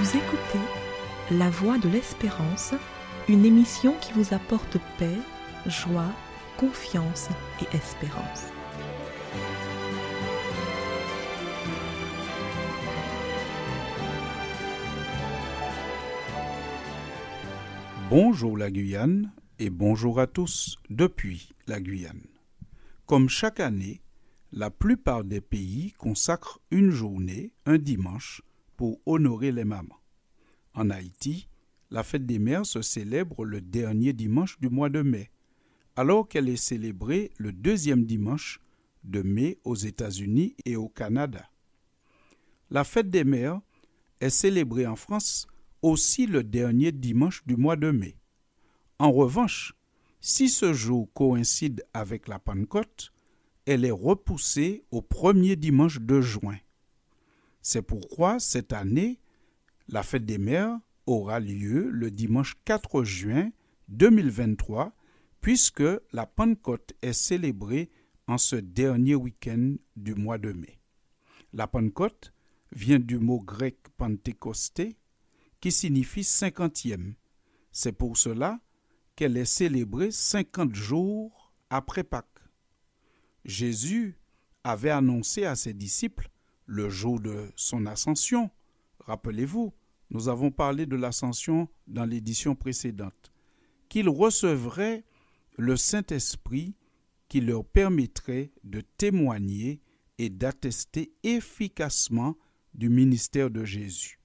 Vous écoutez La Voix de l'Espérance, une émission qui vous apporte paix, joie, confiance et espérance. Bonjour la Guyane et bonjour à tous depuis la Guyane. Comme chaque année, la plupart des pays consacrent une journée, un dimanche, pour honorer les mamans. En Haïti, la fête des mères se célèbre le dernier dimanche du mois de mai, alors qu'elle est célébrée le deuxième dimanche de mai aux États-Unis et au Canada. La fête des mères est célébrée en France aussi le dernier dimanche du mois de mai. En revanche, si ce jour coïncide avec la Pentecôte, elle est repoussée au premier dimanche de juin. C'est pourquoi cette année, la fête des mères aura lieu le dimanche 4 juin 2023, puisque la Pentecôte est célébrée en ce dernier week-end du mois de mai. La Pentecôte vient du mot grec pentecosté, qui signifie cinquantième. C'est pour cela qu'elle est célébrée cinquante jours après Pâques. Jésus avait annoncé à ses disciples le jour de son ascension. Rappelez-vous, nous avons parlé de l'ascension dans l'édition précédente, qu'il recevrait le Saint-Esprit qui leur permettrait de témoigner et d'attester efficacement du ministère de Jésus.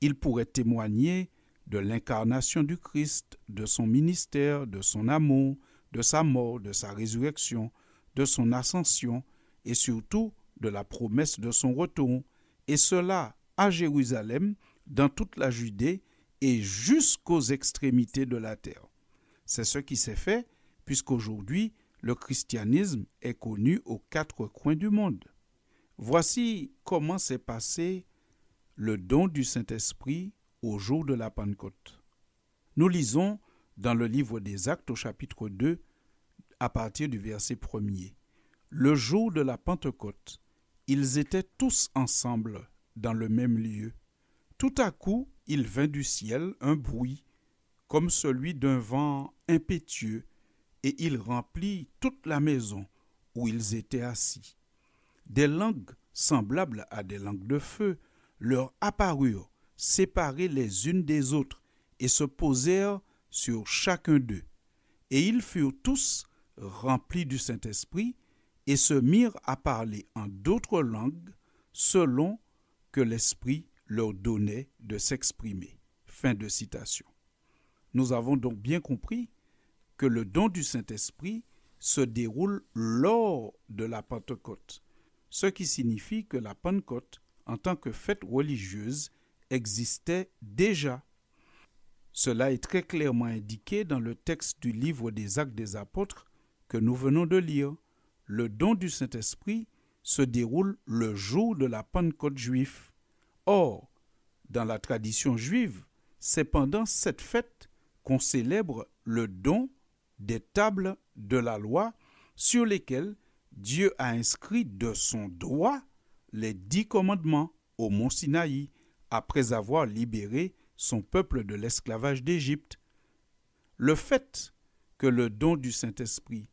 Il pourrait témoigner de l'incarnation du Christ, de son ministère, de son amour, de sa mort, de sa résurrection, de son ascension et surtout de la promesse de son retour, et cela à Jérusalem, dans toute la Judée et jusqu'aux extrémités de la terre. C'est ce qui s'est fait, puisqu'aujourd'hui le christianisme est connu aux quatre coins du monde. Voici comment s'est passé le don du Saint-Esprit au jour de la Pentecôte. Nous lisons dans le livre des Actes au chapitre 2 à partir du verset 1er. Le jour de la Pentecôte, ils étaient tous ensemble dans le même lieu. Tout à coup, il vint du ciel un bruit, comme celui d'un vent impétueux, et il remplit toute la maison où ils étaient assis. Des langues semblables à des langues de feu leur apparurent, séparées les unes des autres, et se posèrent sur chacun d'eux. Et ils furent tous remplis du Saint-Esprit, et se mirent à parler en d'autres langues, selon que l'Esprit leur donnait de s'exprimer. Fin de citation. Nous avons donc bien compris que le don du Saint-Esprit se déroule lors de la Pentecôte, ce qui signifie que la Pentecôte, en tant que fête religieuse, existait déjà. Cela est très clairement indiqué dans le texte du livre des Actes des Apôtres que nous venons de lire. Le don du Saint-Esprit se déroule le jour de la Pentecôte juive. Or, dans la tradition juive, c'est pendant cette fête qu'on célèbre le don des tables de la loi sur lesquelles Dieu a inscrit de son droit les dix commandements au mont Sinaï après avoir libéré son peuple de l'esclavage d'Égypte. Le fait que le don du Saint-Esprit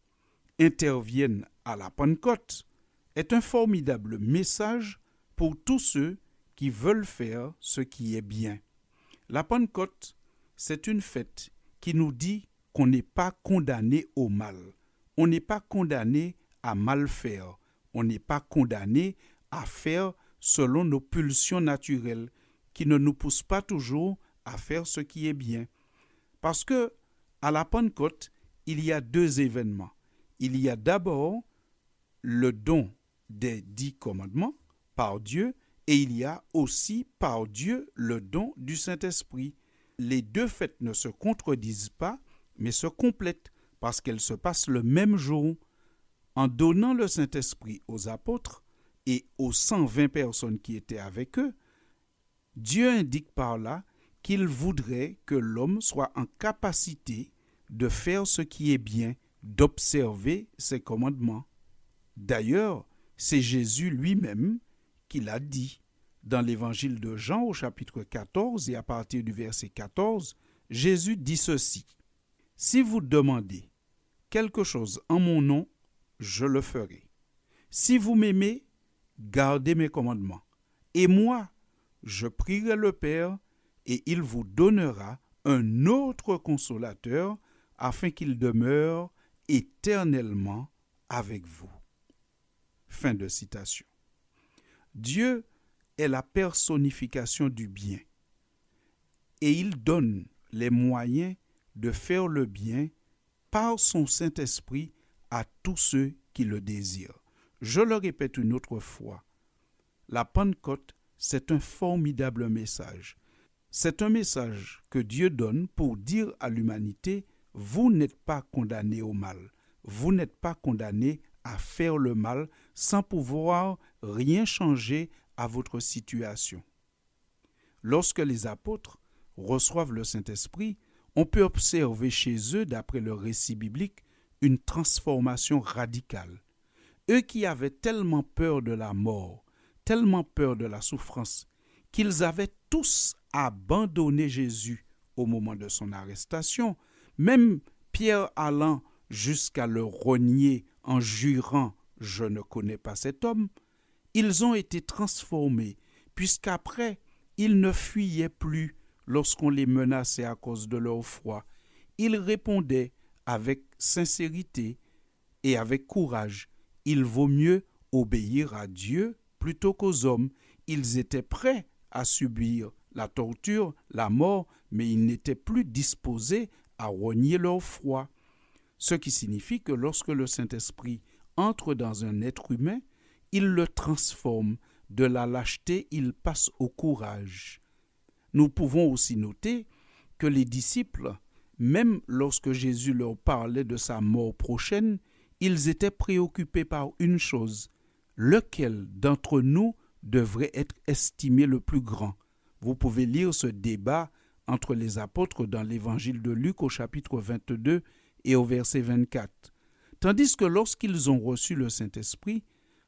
intervienne à la Pentecôte est un formidable message pour tous ceux qui veulent faire ce qui est bien. La Pentecôte, c'est une fête qui nous dit qu'on n'est pas condamné au mal. On n'est pas condamné à mal faire. On n'est pas condamné à faire selon nos pulsions naturelles qui ne nous poussent pas toujours à faire ce qui est bien. Parce que à la Pentecôte, il y a deux événements. Il y a d'abord le don des dix commandements par Dieu et il y a aussi par Dieu le don du Saint-Esprit. Les deux fêtes ne se contredisent pas, mais se complètent parce qu'elles se passent le même jour. En donnant le Saint-Esprit aux apôtres et aux 120 personnes qui étaient avec eux, Dieu indique par là qu'il voudrait que l'homme soit en capacité de faire ce qui est bien, d'observer ses commandements. D'ailleurs, c'est Jésus lui-même qu'il a dit Dans l'évangile de Jean au chapitre 14 et à partir du verset 14, Jésus dit ceci. Si vous demandez quelque chose en mon nom, je le ferai. Si vous m'aimez, gardez mes commandements. Et moi, je prierai le Père, et il vous donnera un autre consolateur, afin qu'il demeure éternellement avec vous. Fin de citation. Dieu est la personnification du bien, et il donne les moyens de faire le bien par son Saint-Esprit à tous ceux qui le désirent. Je le répète une autre fois, la Pentecôte, c'est un formidable message. C'est un message que Dieu donne pour dire à l'humanité, vous n'êtes pas condamné au mal, vous n'êtes pas condamné à faire le mal sans pouvoir rien changer à votre situation. Lorsque les apôtres reçoivent le Saint-Esprit, on peut observer chez eux, d'après le récit biblique, une transformation radicale. Eux qui avaient tellement peur de la mort, tellement peur de la souffrance, qu'ils avaient tous abandonné Jésus au moment de son arrestation, même Pierre allant jusqu'à le renier en jurant Je ne connais pas cet homme, ils ont été transformés, puisqu'après ils ne fuyaient plus lorsqu'on les menaçait à cause de leur foi. Ils répondaient avec sincérité et avec courage. Il vaut mieux obéir à Dieu plutôt qu'aux hommes. Ils étaient prêts à subir la torture, la mort, mais ils n'étaient plus disposés à renier leur foi. Ce qui signifie que lorsque le Saint-Esprit entre dans un être humain, il le transforme. De la lâcheté, il passe au courage. Nous pouvons aussi noter que les disciples, même lorsque Jésus leur parlait de sa mort prochaine, ils étaient préoccupés par une chose, lequel d'entre nous devrait être estimé le plus grand? Vous pouvez lire ce débat entre les apôtres dans l'évangile de Luc au chapitre 22 et au verset 24. Tandis que lorsqu'ils ont reçu le Saint-Esprit,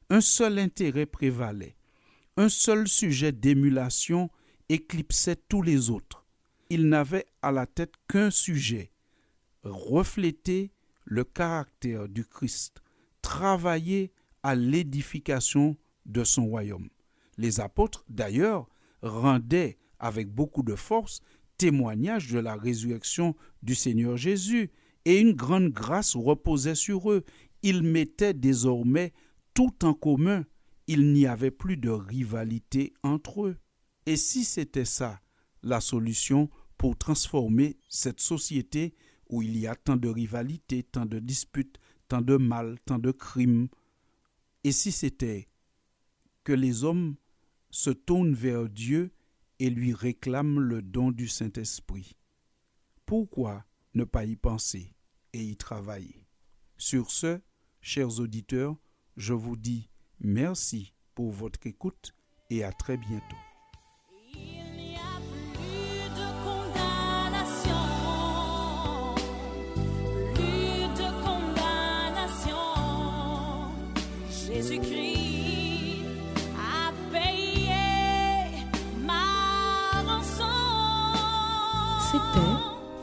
un seul intérêt prévalait, un seul sujet d'émulation éclipsait tous les autres. Ils n'avaient à la tête qu'un sujet, refléter le caractère du Christ, travailler à l'édification de son royaume. Les apôtres, d'ailleurs, rendaient avec beaucoup de force témoignage de la résurrection du Seigneur Jésus, et une grande grâce reposait sur eux. Ils mettaient désormais tout en commun. Il n'y avait plus de rivalité entre eux. Et si c'était ça, la solution pour transformer cette société où il y a tant de rivalité, tant de disputes, tant de mal, tant de crimes, et si c'était que les hommes se tournent vers Dieu et lui réclament le don du Saint-Esprit, pourquoi ne pas y penser et y travailler. Sur ce, chers auditeurs, je vous dis merci pour votre écoute et à très bientôt. C'était